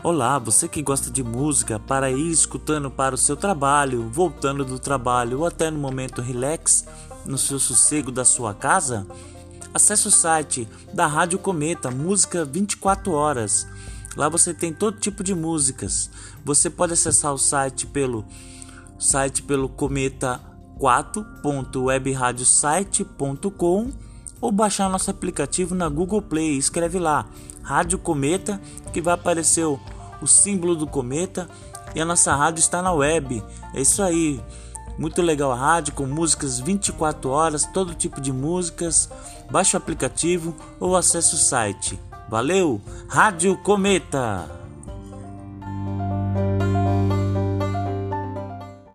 Olá, você que gosta de música para ir escutando para o seu trabalho, voltando do trabalho ou até no momento relax, no seu sossego da sua casa? Acesse o site da Rádio Cometa, música 24 horas. Lá você tem todo tipo de músicas. Você pode acessar o site pelo site pelo cometa4.webradiosite.com ou baixar nosso aplicativo na Google Play. Escreve lá Rádio Cometa que vai aparecer o, o símbolo do cometa e a nossa rádio está na web. É isso aí. Muito legal a rádio com músicas 24 horas, todo tipo de músicas. Baixe o aplicativo ou acesse o site. Valeu, Rádio Cometa!